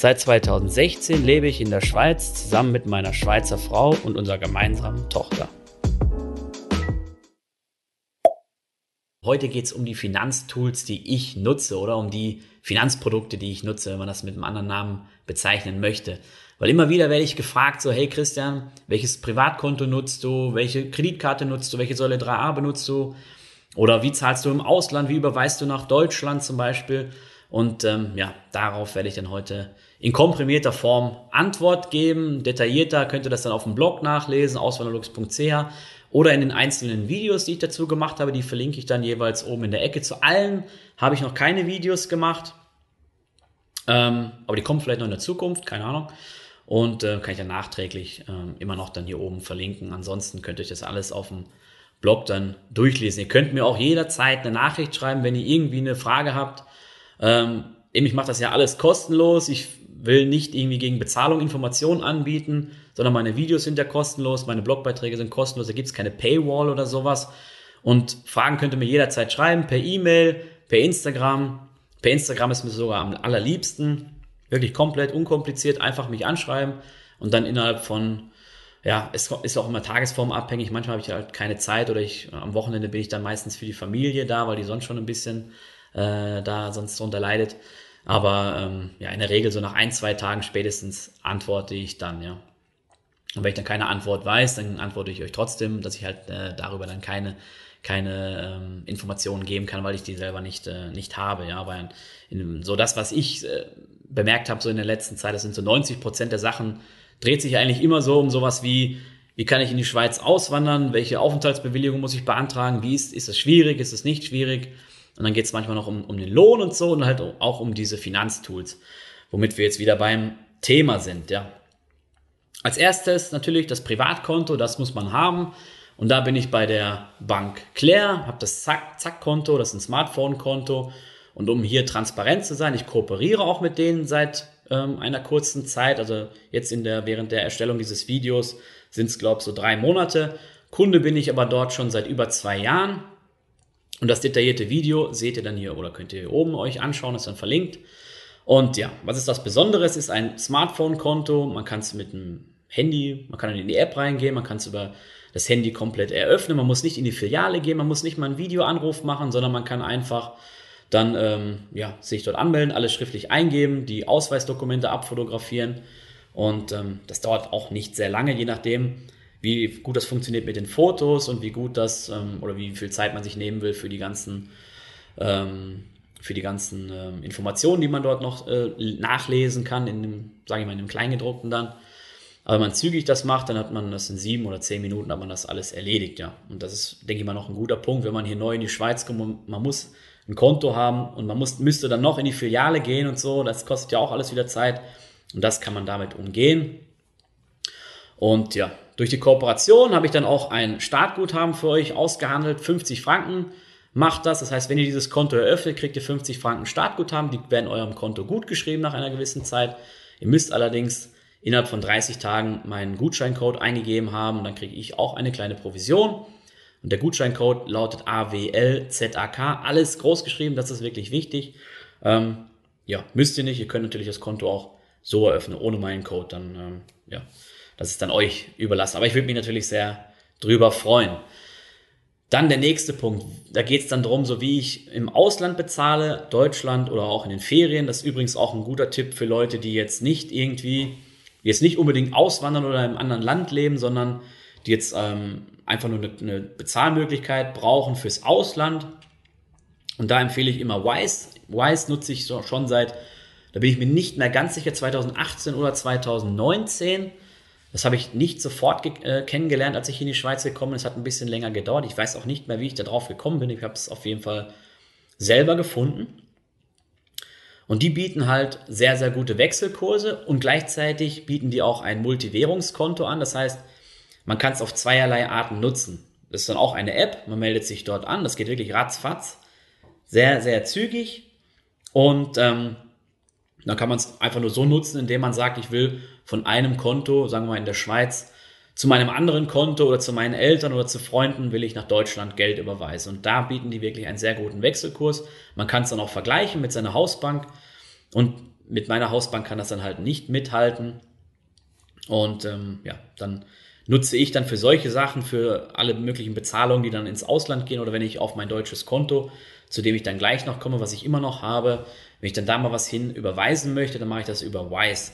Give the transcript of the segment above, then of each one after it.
Seit 2016 lebe ich in der Schweiz zusammen mit meiner Schweizer Frau und unserer gemeinsamen Tochter. Heute geht es um die Finanztools, die ich nutze oder um die Finanzprodukte, die ich nutze, wenn man das mit einem anderen Namen bezeichnen möchte. Weil immer wieder werde ich gefragt, so, hey Christian, welches Privatkonto nutzt du, welche Kreditkarte nutzt du, welche Säule 3a benutzt du oder wie zahlst du im Ausland, wie überweist du nach Deutschland zum Beispiel. Und ähm, ja, darauf werde ich dann heute in komprimierter Form Antwort geben. Detaillierter könnt ihr das dann auf dem Blog nachlesen, auswanderlux.ch oder in den einzelnen Videos, die ich dazu gemacht habe. Die verlinke ich dann jeweils oben in der Ecke. Zu allen habe ich noch keine Videos gemacht, ähm, aber die kommen vielleicht noch in der Zukunft, keine Ahnung. Und äh, kann ich dann nachträglich ähm, immer noch dann hier oben verlinken. Ansonsten könnt ihr euch das alles auf dem Blog dann durchlesen. Ihr könnt mir auch jederzeit eine Nachricht schreiben, wenn ihr irgendwie eine Frage habt. Ähm, ich mache das ja alles kostenlos. Ich will nicht irgendwie gegen Bezahlung Informationen anbieten, sondern meine Videos sind ja kostenlos, meine Blogbeiträge sind kostenlos, da gibt es keine Paywall oder sowas. Und Fragen könnt ihr mir jederzeit schreiben, per E-Mail, per Instagram. Per Instagram ist mir sogar am allerliebsten. Wirklich komplett unkompliziert, einfach mich anschreiben und dann innerhalb von, ja, es ist auch immer tagesformabhängig. Manchmal habe ich halt keine Zeit oder ich am Wochenende bin ich dann meistens für die Familie da, weil die sonst schon ein bisschen äh, da sonst drunter leidet. Aber ähm, ja, in der Regel so nach ein, zwei Tagen spätestens antworte ich dann, ja. Und wenn ich dann keine Antwort weiß, dann antworte ich euch trotzdem, dass ich halt äh, darüber dann keine keine ähm, Informationen geben kann, weil ich die selber nicht äh, nicht habe. Ja, aber in, so das, was ich äh, bemerkt habe so in der letzten Zeit, das sind so 90 Prozent der Sachen, dreht sich eigentlich immer so um sowas wie, wie kann ich in die Schweiz auswandern, welche Aufenthaltsbewilligung muss ich beantragen, wie ist, ist es schwierig, ist es nicht schwierig. Und dann geht es manchmal noch um, um den Lohn und so und halt auch um diese Finanztools, womit wir jetzt wieder beim Thema sind, ja. Als erstes natürlich das Privatkonto, das muss man haben. Und da bin ich bei der Bank Claire, habe das Zack-Zack-Konto, das ist ein Smartphone-Konto und um hier transparent zu sein, ich kooperiere auch mit denen seit ähm, einer kurzen Zeit. Also jetzt in der, während der Erstellung dieses Videos sind es, glaube ich, so drei Monate. Kunde bin ich aber dort schon seit über zwei Jahren. Und das detaillierte Video seht ihr dann hier oder könnt ihr hier oben euch anschauen, ist dann verlinkt. Und ja, was ist das Besondere? Es ist ein Smartphone-Konto. Man kann es mit einem Handy, man kann in die App reingehen, man kann es über das Handy komplett eröffnen. Man muss nicht in die Filiale gehen, man muss nicht mal einen Videoanruf machen, sondern man kann einfach dann ähm, ja, sich dort anmelden, alles schriftlich eingeben, die Ausweisdokumente abfotografieren und ähm, das dauert auch nicht sehr lange, je nachdem, wie gut das funktioniert mit den Fotos und wie gut das ähm, oder wie viel Zeit man sich nehmen will für die ganzen ähm, für die ganzen ähm, Informationen, die man dort noch äh, nachlesen kann, in dem, sage ich mal, in dem Kleingedruckten dann. Aber wenn man zügig das macht, dann hat man das in sieben oder zehn Minuten, hat man das alles erledigt, ja. Und das ist, denke ich mal, noch ein guter Punkt, wenn man hier neu in die Schweiz kommt. Man muss ein Konto haben und man muss, müsste dann noch in die Filiale gehen und so. Das kostet ja auch alles wieder Zeit. Und das kann man damit umgehen. Und ja, durch die Kooperation habe ich dann auch ein Startguthaben für euch ausgehandelt. 50 Franken macht das. Das heißt, wenn ihr dieses Konto eröffnet, kriegt ihr 50 Franken Startguthaben. Die werden eurem Konto gut geschrieben nach einer gewissen Zeit. Ihr müsst allerdings innerhalb von 30 Tagen meinen Gutscheincode eingegeben haben und dann kriege ich auch eine kleine Provision. Und der Gutscheincode lautet AWLZAK, alles groß geschrieben, das ist wirklich wichtig. Ähm, ja, müsst ihr nicht, ihr könnt natürlich das Konto auch so eröffnen, ohne meinen Code, dann, ähm, ja, das ist dann euch überlassen. Aber ich würde mich natürlich sehr drüber freuen. Dann der nächste Punkt, da geht es dann darum, so wie ich im Ausland bezahle, Deutschland oder auch in den Ferien. Das ist übrigens auch ein guter Tipp für Leute, die jetzt nicht irgendwie, jetzt nicht unbedingt auswandern oder im anderen Land leben, sondern die jetzt ähm, einfach nur eine, eine Bezahlmöglichkeit brauchen fürs Ausland. Und da empfehle ich immer Wise. Wise nutze ich schon seit, da bin ich mir nicht mehr ganz sicher, 2018 oder 2019. Das habe ich nicht sofort äh, kennengelernt, als ich in die Schweiz gekommen bin. Es hat ein bisschen länger gedauert. Ich weiß auch nicht mehr, wie ich da drauf gekommen bin. Ich habe es auf jeden Fall selber gefunden. Und die bieten halt sehr, sehr gute Wechselkurse und gleichzeitig bieten die auch ein Multiwährungskonto an. Das heißt, man kann es auf zweierlei Arten nutzen. Das ist dann auch eine App, man meldet sich dort an, das geht wirklich ratzfatz. Sehr, sehr zügig. Und ähm, dann kann man es einfach nur so nutzen, indem man sagt, ich will von einem Konto, sagen wir mal in der Schweiz, zu meinem anderen Konto oder zu meinen Eltern oder zu Freunden will ich nach Deutschland Geld überweisen. Und da bieten die wirklich einen sehr guten Wechselkurs. Man kann es dann auch vergleichen mit seiner Hausbank. Und mit meiner Hausbank kann das dann halt nicht mithalten. Und ähm, ja, dann nutze ich dann für solche Sachen, für alle möglichen Bezahlungen, die dann ins Ausland gehen oder wenn ich auf mein deutsches Konto, zu dem ich dann gleich noch komme, was ich immer noch habe, wenn ich dann da mal was hin überweisen möchte, dann mache ich das über Wise.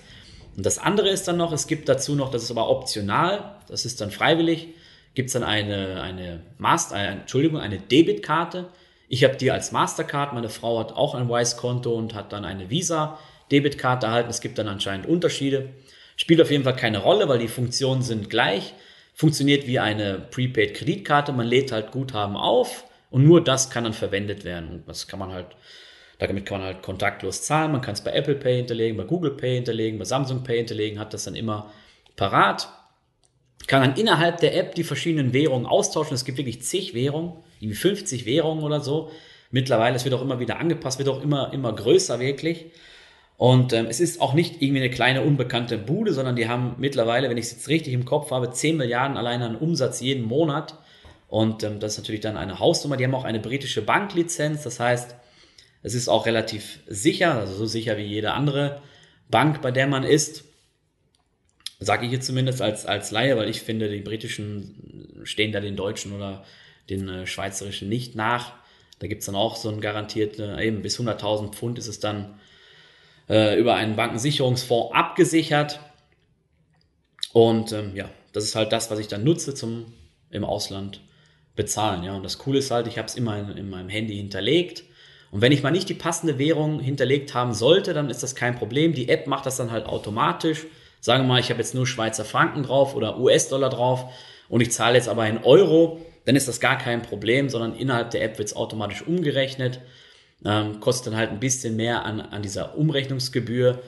Und das andere ist dann noch, es gibt dazu noch, das ist aber optional, das ist dann freiwillig, gibt es dann eine, eine Master, eine, Entschuldigung, eine Debitkarte. Ich habe die als Mastercard, meine Frau hat auch ein Wise-Konto und hat dann eine Visa-Debitkarte erhalten. Es gibt dann anscheinend Unterschiede. Spielt auf jeden Fall keine Rolle, weil die Funktionen sind gleich. Funktioniert wie eine Prepaid-Kreditkarte. Man lädt halt Guthaben auf und nur das kann dann verwendet werden. Und das kann man halt damit kann man halt kontaktlos zahlen. Man kann es bei Apple Pay hinterlegen, bei Google Pay hinterlegen, bei Samsung Pay hinterlegen, hat das dann immer parat. Kann dann innerhalb der App die verschiedenen Währungen austauschen. Es gibt wirklich zig Währungen, irgendwie 50 Währungen oder so. Mittlerweile, es wird auch immer wieder angepasst, wird auch immer, immer größer wirklich. Und ähm, es ist auch nicht irgendwie eine kleine unbekannte Bude, sondern die haben mittlerweile, wenn ich es jetzt richtig im Kopf habe, 10 Milliarden allein an Umsatz jeden Monat. Und ähm, das ist natürlich dann eine Hausnummer. Die haben auch eine britische Banklizenz. Das heißt, es ist auch relativ sicher, also so sicher wie jede andere Bank, bei der man ist. Sage ich jetzt zumindest als, als Laie, weil ich finde, die britischen stehen da den deutschen oder den äh, schweizerischen nicht nach. Da gibt es dann auch so ein garantierte, eben bis 100.000 Pfund ist es dann äh, über einen Bankensicherungsfonds abgesichert. Und ähm, ja, das ist halt das, was ich dann nutze zum im Ausland bezahlen. Ja, und das Coole ist halt, ich habe es immer in, in meinem Handy hinterlegt und wenn ich mal nicht die passende Währung hinterlegt haben sollte, dann ist das kein Problem. Die App macht das dann halt automatisch. Sagen wir mal, ich habe jetzt nur Schweizer Franken drauf oder US-Dollar drauf und ich zahle jetzt aber in Euro, dann ist das gar kein Problem, sondern innerhalb der App wird es automatisch umgerechnet. Ähm, kostet dann halt ein bisschen mehr an, an dieser Umrechnungsgebühr,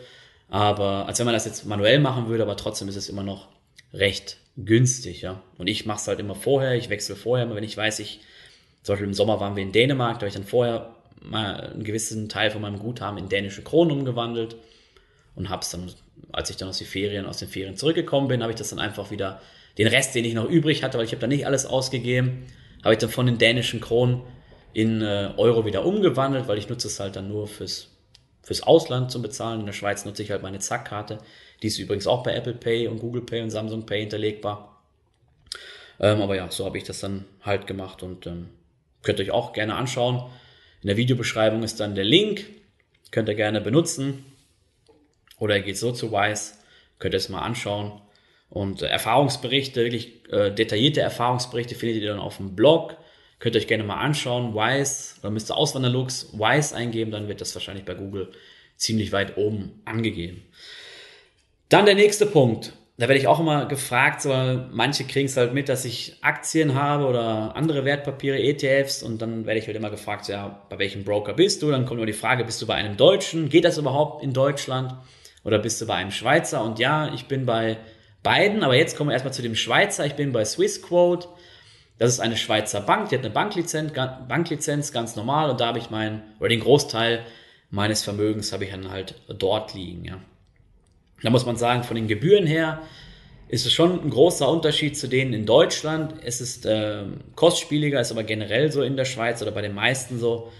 aber als wenn man das jetzt manuell machen würde, aber trotzdem ist es immer noch recht günstig, ja. Und ich mache es halt immer vorher, ich wechsle vorher, wenn ich weiß, ich, zum Beispiel im Sommer waren wir in Dänemark, da habe ich dann vorher mal einen gewissen Teil von meinem Guthaben in dänische Kronen umgewandelt und habe es dann, als ich dann aus den Ferien, aus den Ferien zurückgekommen bin, habe ich das dann einfach wieder, den Rest, den ich noch übrig hatte, weil ich habe da nicht alles ausgegeben, habe ich dann von den dänischen Kronen in äh, Euro wieder umgewandelt, weil ich nutze es halt dann nur fürs, fürs Ausland zum Bezahlen. In der Schweiz nutze ich halt meine Zack-Karte. Die ist übrigens auch bei Apple Pay und Google Pay und Samsung Pay hinterlegbar. Ähm, aber ja, so habe ich das dann halt gemacht und ähm, könnt euch auch gerne anschauen. In der Videobeschreibung ist dann der Link, könnt ihr gerne benutzen. Oder ihr geht so zu Wise, könnt ihr es mal anschauen. Und äh, Erfahrungsberichte, wirklich äh, detaillierte Erfahrungsberichte findet ihr dann auf dem Blog. Könnt ihr euch gerne mal anschauen. Wise, oder müsst ihr Auswanderlux Wise eingeben, dann wird das wahrscheinlich bei Google ziemlich weit oben angegeben. Dann der nächste Punkt da werde ich auch immer gefragt, so, manche kriegen es halt mit, dass ich Aktien habe oder andere Wertpapiere, ETFs und dann werde ich halt immer gefragt, ja, bei welchem Broker bist du? Dann kommt immer die Frage, bist du bei einem Deutschen? Geht das überhaupt in Deutschland? Oder bist du bei einem Schweizer? Und ja, ich bin bei beiden, aber jetzt kommen wir erstmal zu dem Schweizer. Ich bin bei Swissquote. Das ist eine Schweizer Bank, die hat eine Banklizenz, Banklizenz ganz normal und da habe ich meinen, oder den Großteil meines Vermögens habe ich dann halt dort liegen, ja. Da muss man sagen, von den Gebühren her ist es schon ein großer Unterschied zu denen in Deutschland. Es ist äh, kostspieliger, ist aber generell so in der Schweiz oder bei den meisten so.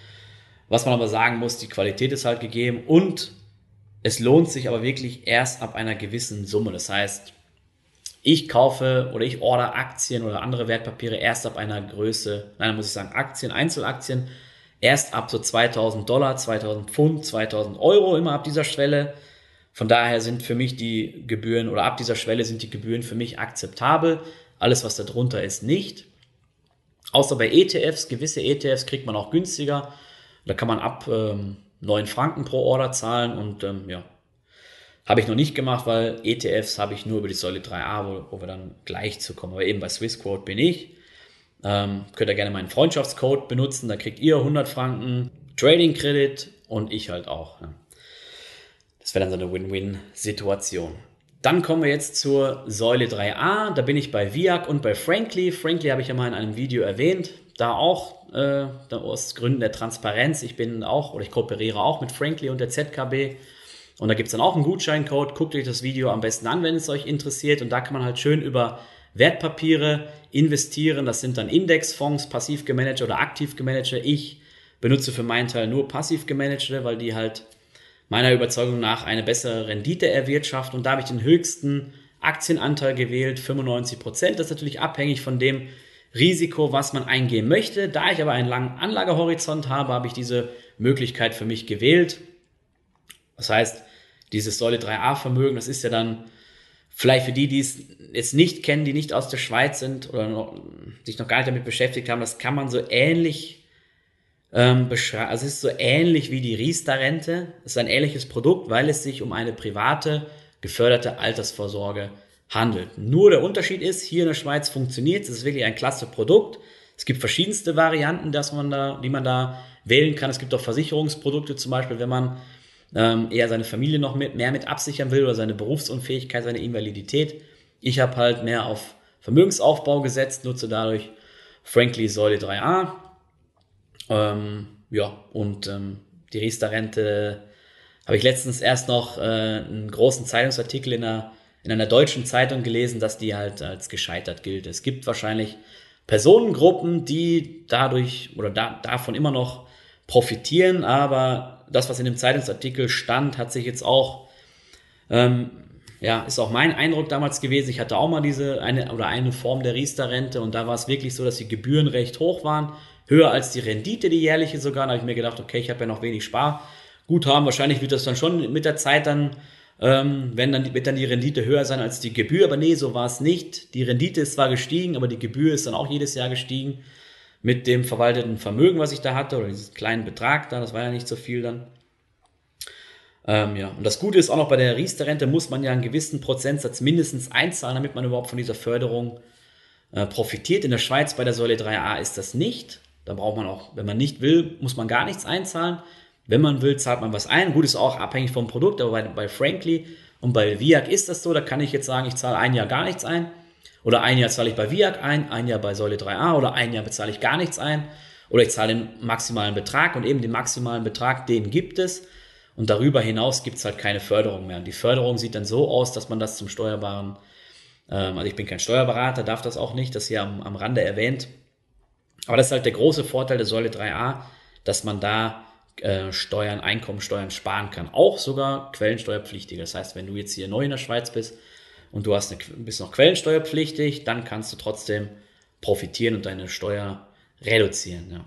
Was man aber sagen muss, die Qualität ist halt gegeben und es lohnt sich aber wirklich erst ab einer gewissen Summe. Das heißt, ich kaufe oder ich order Aktien oder andere Wertpapiere erst ab einer Größe, nein, muss ich sagen, Aktien, Einzelaktien, erst ab so 2000 Dollar, 2000 Pfund, 2000 Euro, immer ab dieser Schwelle. Von daher sind für mich die Gebühren oder ab dieser Schwelle sind die Gebühren für mich akzeptabel. Alles, was darunter ist, nicht. Außer bei ETFs, gewisse ETFs kriegt man auch günstiger. Da kann man ab ähm, 9 Franken pro Order zahlen und ähm, ja, habe ich noch nicht gemacht, weil ETFs habe ich nur über die Säule 3a, wo, wo wir dann gleich zu kommen. Aber eben bei Swissquote bin ich. Ähm, könnt ihr gerne meinen Freundschaftscode benutzen, da kriegt ihr 100 Franken Trading Credit und ich halt auch. Ja. Das wäre dann so eine Win-Win-Situation. Dann kommen wir jetzt zur Säule 3a. Da bin ich bei Viac und bei Frankly. Frankly habe ich ja mal in einem Video erwähnt. Da auch äh, aus Gründen der Transparenz. Ich bin auch oder ich kooperiere auch mit Frankly und der ZKB. Und da gibt es dann auch einen Gutscheincode. Guckt euch das Video am besten an, wenn es euch interessiert. Und da kann man halt schön über Wertpapiere investieren. Das sind dann Indexfonds, passiv gemanagte oder aktiv gemanagte. Ich benutze für meinen Teil nur passiv gemanagte, weil die halt meiner Überzeugung nach eine bessere Rendite erwirtschaften. Und da habe ich den höchsten Aktienanteil gewählt, 95 Prozent. Das ist natürlich abhängig von dem Risiko, was man eingehen möchte. Da ich aber einen langen Anlagehorizont habe, habe ich diese Möglichkeit für mich gewählt. Das heißt, dieses Säule 3a Vermögen, das ist ja dann vielleicht für die, die es jetzt nicht kennen, die nicht aus der Schweiz sind oder noch, sich noch gar nicht damit beschäftigt haben, das kann man so ähnlich ähm, beschreiben. Also es ist so ähnlich wie die Riester-Rente. Es ist ein ähnliches Produkt, weil es sich um eine private, geförderte Altersvorsorge handelt. Nur der Unterschied ist, hier in der Schweiz funktioniert es, es ist wirklich ein klasse Produkt. Es gibt verschiedenste Varianten, dass man da, die man da wählen kann. Es gibt auch Versicherungsprodukte, zum Beispiel, wenn man ähm, eher seine Familie noch mit, mehr mit absichern will oder seine Berufsunfähigkeit, seine Invalidität. Ich habe halt mehr auf Vermögensaufbau gesetzt, nutze dadurch Frankly Säule 3a. Ähm, ja, und ähm, die Riester-Rente habe ich letztens erst noch äh, einen großen Zeitungsartikel in einer, in einer deutschen Zeitung gelesen, dass die halt als gescheitert gilt. Es gibt wahrscheinlich Personengruppen, die dadurch oder da, davon immer noch profitieren, aber das, was in dem Zeitungsartikel stand, hat sich jetzt auch, ähm, ja, ist auch mein Eindruck damals gewesen. Ich hatte auch mal diese eine oder eine Form der Riester-Rente und da war es wirklich so, dass die Gebühren recht hoch waren, höher als die Rendite, die jährliche sogar. Da habe ich mir gedacht, okay, ich habe ja noch wenig Sparguthaben. Wahrscheinlich wird das dann schon mit der Zeit dann ähm, wenn dann wird dann die Rendite höher sein als die Gebühr, aber nee, so war es nicht. Die Rendite ist zwar gestiegen, aber die Gebühr ist dann auch jedes Jahr gestiegen mit dem verwalteten Vermögen, was ich da hatte, oder diesen kleinen Betrag da, das war ja nicht so viel dann. Ähm, ja, und das Gute ist auch noch bei der Riester-Rente muss man ja einen gewissen Prozentsatz mindestens einzahlen, damit man überhaupt von dieser Förderung äh, profitiert. In der Schweiz bei der Säule 3a ist das nicht. Da braucht man auch, wenn man nicht will, muss man gar nichts einzahlen. Wenn man will, zahlt man was ein. Gut, ist auch abhängig vom Produkt, aber bei, bei Frankly und bei Viac ist das so. Da kann ich jetzt sagen, ich zahle ein Jahr gar nichts ein. Oder ein Jahr zahle ich bei Viac ein, ein Jahr bei Säule 3a oder ein Jahr bezahle ich gar nichts ein. Oder ich zahle den maximalen Betrag und eben den maximalen Betrag, den gibt es. Und darüber hinaus gibt es halt keine Förderung mehr. Und die Förderung sieht dann so aus, dass man das zum steuerbaren, ähm, also ich bin kein Steuerberater, darf das auch nicht, das hier am, am Rande erwähnt. Aber das ist halt der große Vorteil der Säule 3a, dass man da äh, Steuern, Einkommensteuern sparen kann. Auch sogar quellensteuerpflichtig. Das heißt, wenn du jetzt hier neu in der Schweiz bist, und du hast eine, bist noch quellensteuerpflichtig, dann kannst du trotzdem profitieren und deine Steuer reduzieren. Ja.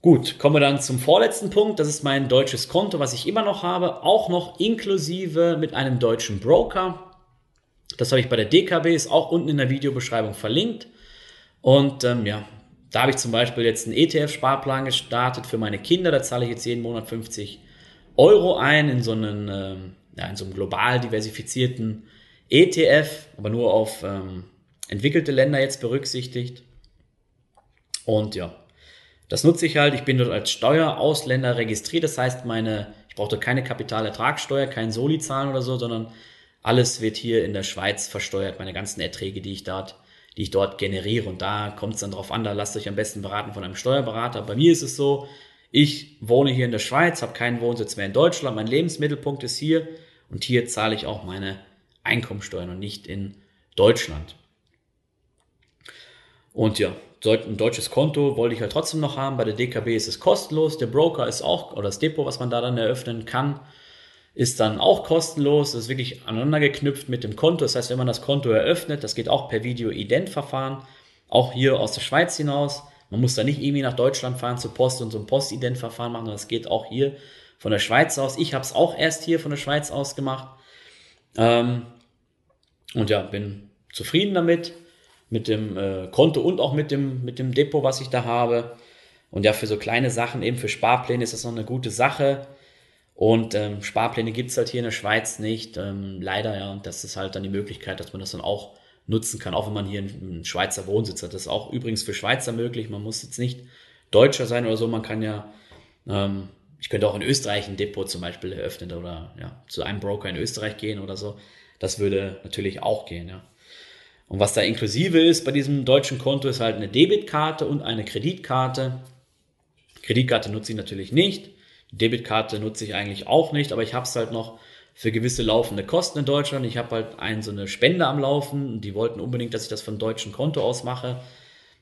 Gut, kommen wir dann zum vorletzten Punkt. Das ist mein deutsches Konto, was ich immer noch habe, auch noch inklusive mit einem deutschen Broker. Das habe ich bei der DKB, ist auch unten in der Videobeschreibung verlinkt. Und ähm, ja, da habe ich zum Beispiel jetzt einen ETF-Sparplan gestartet für meine Kinder. Da zahle ich jetzt jeden Monat 50 Euro ein in so einen ähm, ja, in so einem global diversifizierten ETF, aber nur auf ähm, entwickelte Länder jetzt berücksichtigt. Und ja, das nutze ich halt. Ich bin dort als Steuerausländer registriert. Das heißt, meine, ich brauchte keine Kapitalertragssteuer, kein Soli zahlen oder so, sondern alles wird hier in der Schweiz versteuert. Meine ganzen Erträge, die ich dort, die ich dort generiere. Und da kommt es dann drauf an, da lasst euch am besten beraten von einem Steuerberater. Bei mir ist es so, ich wohne hier in der Schweiz, habe keinen Wohnsitz mehr in Deutschland, mein Lebensmittelpunkt ist hier und hier zahle ich auch meine Einkommensteuern und nicht in Deutschland. Und ja, ein deutsches Konto wollte ich halt trotzdem noch haben. Bei der DKB ist es kostenlos. Der Broker ist auch, oder das Depot, was man da dann eröffnen kann, ist dann auch kostenlos. Das ist wirklich aneinander geknüpft mit dem Konto. Das heißt, wenn man das Konto eröffnet, das geht auch per Video-Ident-Verfahren, auch hier aus der Schweiz hinaus. Man muss da nicht irgendwie nach Deutschland fahren zur Post und so ein Postident-Verfahren machen, das geht auch hier von der Schweiz aus. Ich habe es auch erst hier von der Schweiz aus gemacht. Ähm, und ja, bin zufrieden damit, mit dem äh, Konto und auch mit dem, mit dem Depot, was ich da habe. Und ja, für so kleine Sachen, eben für Sparpläne ist das noch eine gute Sache. Und ähm, Sparpläne gibt es halt hier in der Schweiz nicht. Ähm, leider, ja. Und das ist halt dann die Möglichkeit, dass man das dann auch nutzen kann, auch wenn man hier einen Schweizer Wohnsitz hat. Das ist auch übrigens für Schweizer möglich. Man muss jetzt nicht Deutscher sein oder so. Man kann ja, ähm, ich könnte auch in Österreich ein Depot zum Beispiel eröffnen oder ja, zu einem Broker in Österreich gehen oder so. Das würde natürlich auch gehen, ja. Und was da inklusive ist bei diesem deutschen Konto, ist halt eine Debitkarte und eine Kreditkarte. Kreditkarte nutze ich natürlich nicht. Debitkarte nutze ich eigentlich auch nicht, aber ich habe es halt noch für gewisse laufende Kosten in Deutschland. Ich habe halt ein, so eine Spende am Laufen. Die wollten unbedingt, dass ich das von deutschen Konto aus mache.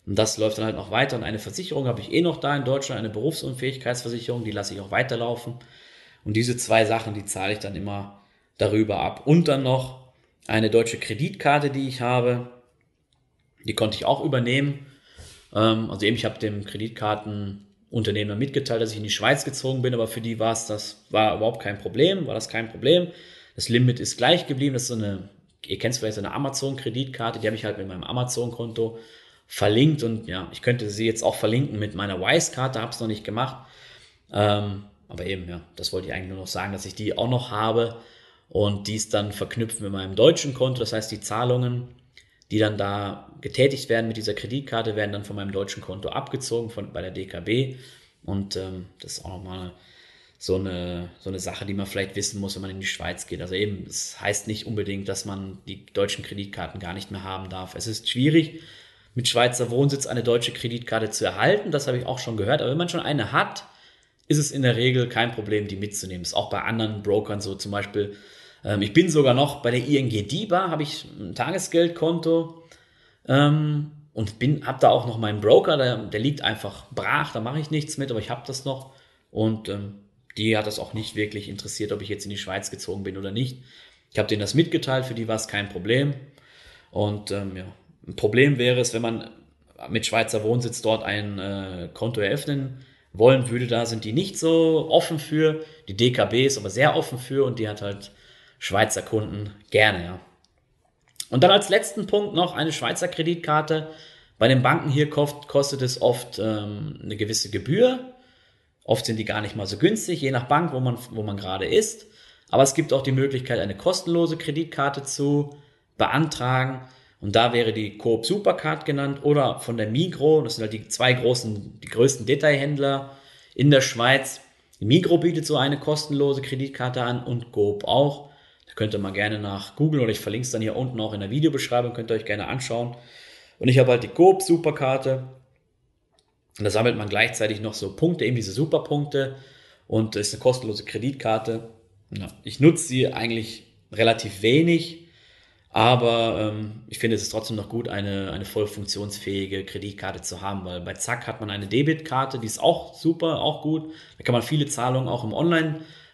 Und das läuft dann halt noch weiter. Und eine Versicherung habe ich eh noch da in Deutschland, eine Berufsunfähigkeitsversicherung, die lasse ich auch weiterlaufen. Und diese zwei Sachen, die zahle ich dann immer darüber ab. Und dann noch eine deutsche Kreditkarte, die ich habe. Die konnte ich auch übernehmen. Ähm, also eben, ich habe dem Kreditkartenunternehmer mitgeteilt, dass ich in die Schweiz gezogen bin, aber für die war es das, war überhaupt kein Problem, war das kein Problem. Das Limit ist gleich geblieben. Das ist so eine, ihr kennt vielleicht so eine Amazon-Kreditkarte, die habe ich halt mit meinem Amazon-Konto verlinkt und ja, ich könnte sie jetzt auch verlinken mit meiner Wise-Karte, habe es noch nicht gemacht. Ähm, aber eben, ja, das wollte ich eigentlich nur noch sagen, dass ich die auch noch habe und dies dann verknüpfen mit meinem deutschen Konto. Das heißt, die Zahlungen, die dann da getätigt werden mit dieser Kreditkarte, werden dann von meinem deutschen Konto abgezogen von, bei der DKB. Und ähm, das ist auch nochmal so eine, so eine Sache, die man vielleicht wissen muss, wenn man in die Schweiz geht. Also eben, es das heißt nicht unbedingt, dass man die deutschen Kreditkarten gar nicht mehr haben darf. Es ist schwierig, mit Schweizer Wohnsitz eine deutsche Kreditkarte zu erhalten. Das habe ich auch schon gehört. Aber wenn man schon eine hat, ist es in der Regel kein Problem, die mitzunehmen. Das ist auch bei anderen Brokern so. Zum Beispiel, ähm, ich bin sogar noch bei der ING DIBA, habe ich ein Tagesgeldkonto ähm, und bin, habe da auch noch meinen Broker, der, der liegt einfach brach, da mache ich nichts mit, aber ich habe das noch. Und ähm, die hat das auch nicht wirklich interessiert, ob ich jetzt in die Schweiz gezogen bin oder nicht. Ich habe denen das mitgeteilt, für die war es kein Problem. Und ähm, ja, ein Problem wäre es, wenn man mit Schweizer Wohnsitz dort ein äh, Konto eröffnen wollen würde. Da sind die nicht so offen für. Die DKB ist aber sehr offen für und die hat halt Schweizer Kunden gerne. Ja. Und dann als letzten Punkt noch eine Schweizer Kreditkarte. Bei den Banken hier kostet es oft ähm, eine gewisse Gebühr. Oft sind die gar nicht mal so günstig, je nach Bank, wo man, wo man gerade ist. Aber es gibt auch die Möglichkeit, eine kostenlose Kreditkarte zu beantragen. Und da wäre die Coop Supercard genannt oder von der Migro. Das sind halt die zwei großen, die größten Detailhändler in der Schweiz. Die Migro bietet so eine kostenlose Kreditkarte an und Coop auch. Könnt ihr mal gerne nach googeln oder ich verlinke es dann hier unten auch in der Videobeschreibung, könnt ihr euch gerne anschauen. Und ich habe halt die Coop Superkarte. Und da sammelt man gleichzeitig noch so Punkte, eben diese Superpunkte. Und ist eine kostenlose Kreditkarte. Ja, ich nutze sie eigentlich relativ wenig aber ähm, ich finde, es ist trotzdem noch gut, eine, eine voll funktionsfähige Kreditkarte zu haben, weil bei Zack hat man eine Debitkarte, die ist auch super, auch gut. Da kann man viele Zahlungen auch im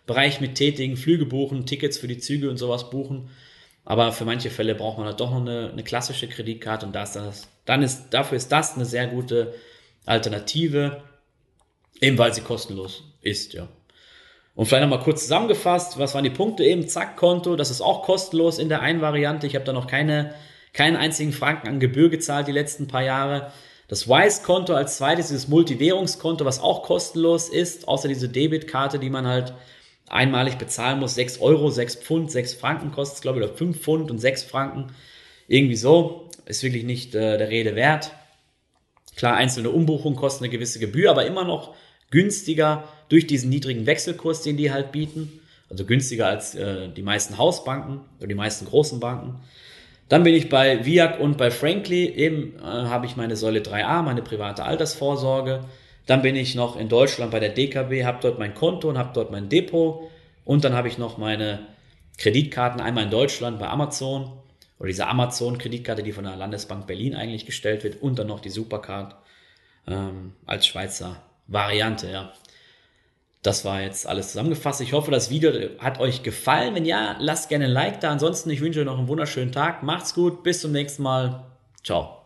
Online-Bereich mit tätigen, Flüge buchen, Tickets für die Züge und sowas buchen. Aber für manche Fälle braucht man halt doch noch eine, eine klassische Kreditkarte und das, das, dann ist, dafür ist das eine sehr gute Alternative, eben weil sie kostenlos ist, ja. Und vielleicht nochmal kurz zusammengefasst, was waren die Punkte eben? Zack, Konto, das ist auch kostenlos in der einen Variante. Ich habe da noch keine, keinen einzigen Franken an Gebühr gezahlt die letzten paar Jahre. Das Wise-Konto als zweites, dieses Multivährungskonto, was auch kostenlos ist, außer diese Debitkarte, die man halt einmalig bezahlen muss. 6 Euro, 6 Pfund, 6 Franken kostet es, glaube ich, oder 5 Pfund und 6 Franken. Irgendwie so. Ist wirklich nicht äh, der Rede wert. Klar, einzelne Umbuchungen kosten eine gewisse Gebühr, aber immer noch günstiger durch diesen niedrigen Wechselkurs, den die halt bieten. Also günstiger als äh, die meisten Hausbanken oder die meisten großen Banken. Dann bin ich bei Viac und bei Frankly. Eben äh, habe ich meine Säule 3a, meine private Altersvorsorge. Dann bin ich noch in Deutschland bei der DKB, habe dort mein Konto und habe dort mein Depot. Und dann habe ich noch meine Kreditkarten einmal in Deutschland bei Amazon oder diese Amazon-Kreditkarte, die von der Landesbank Berlin eigentlich gestellt wird. Und dann noch die Supercard ähm, als Schweizer Variante. Ja. Das war jetzt alles zusammengefasst. Ich hoffe, das Video hat euch gefallen. Wenn ja, lasst gerne ein Like da. Ansonsten, ich wünsche euch noch einen wunderschönen Tag. Macht's gut. Bis zum nächsten Mal. Ciao.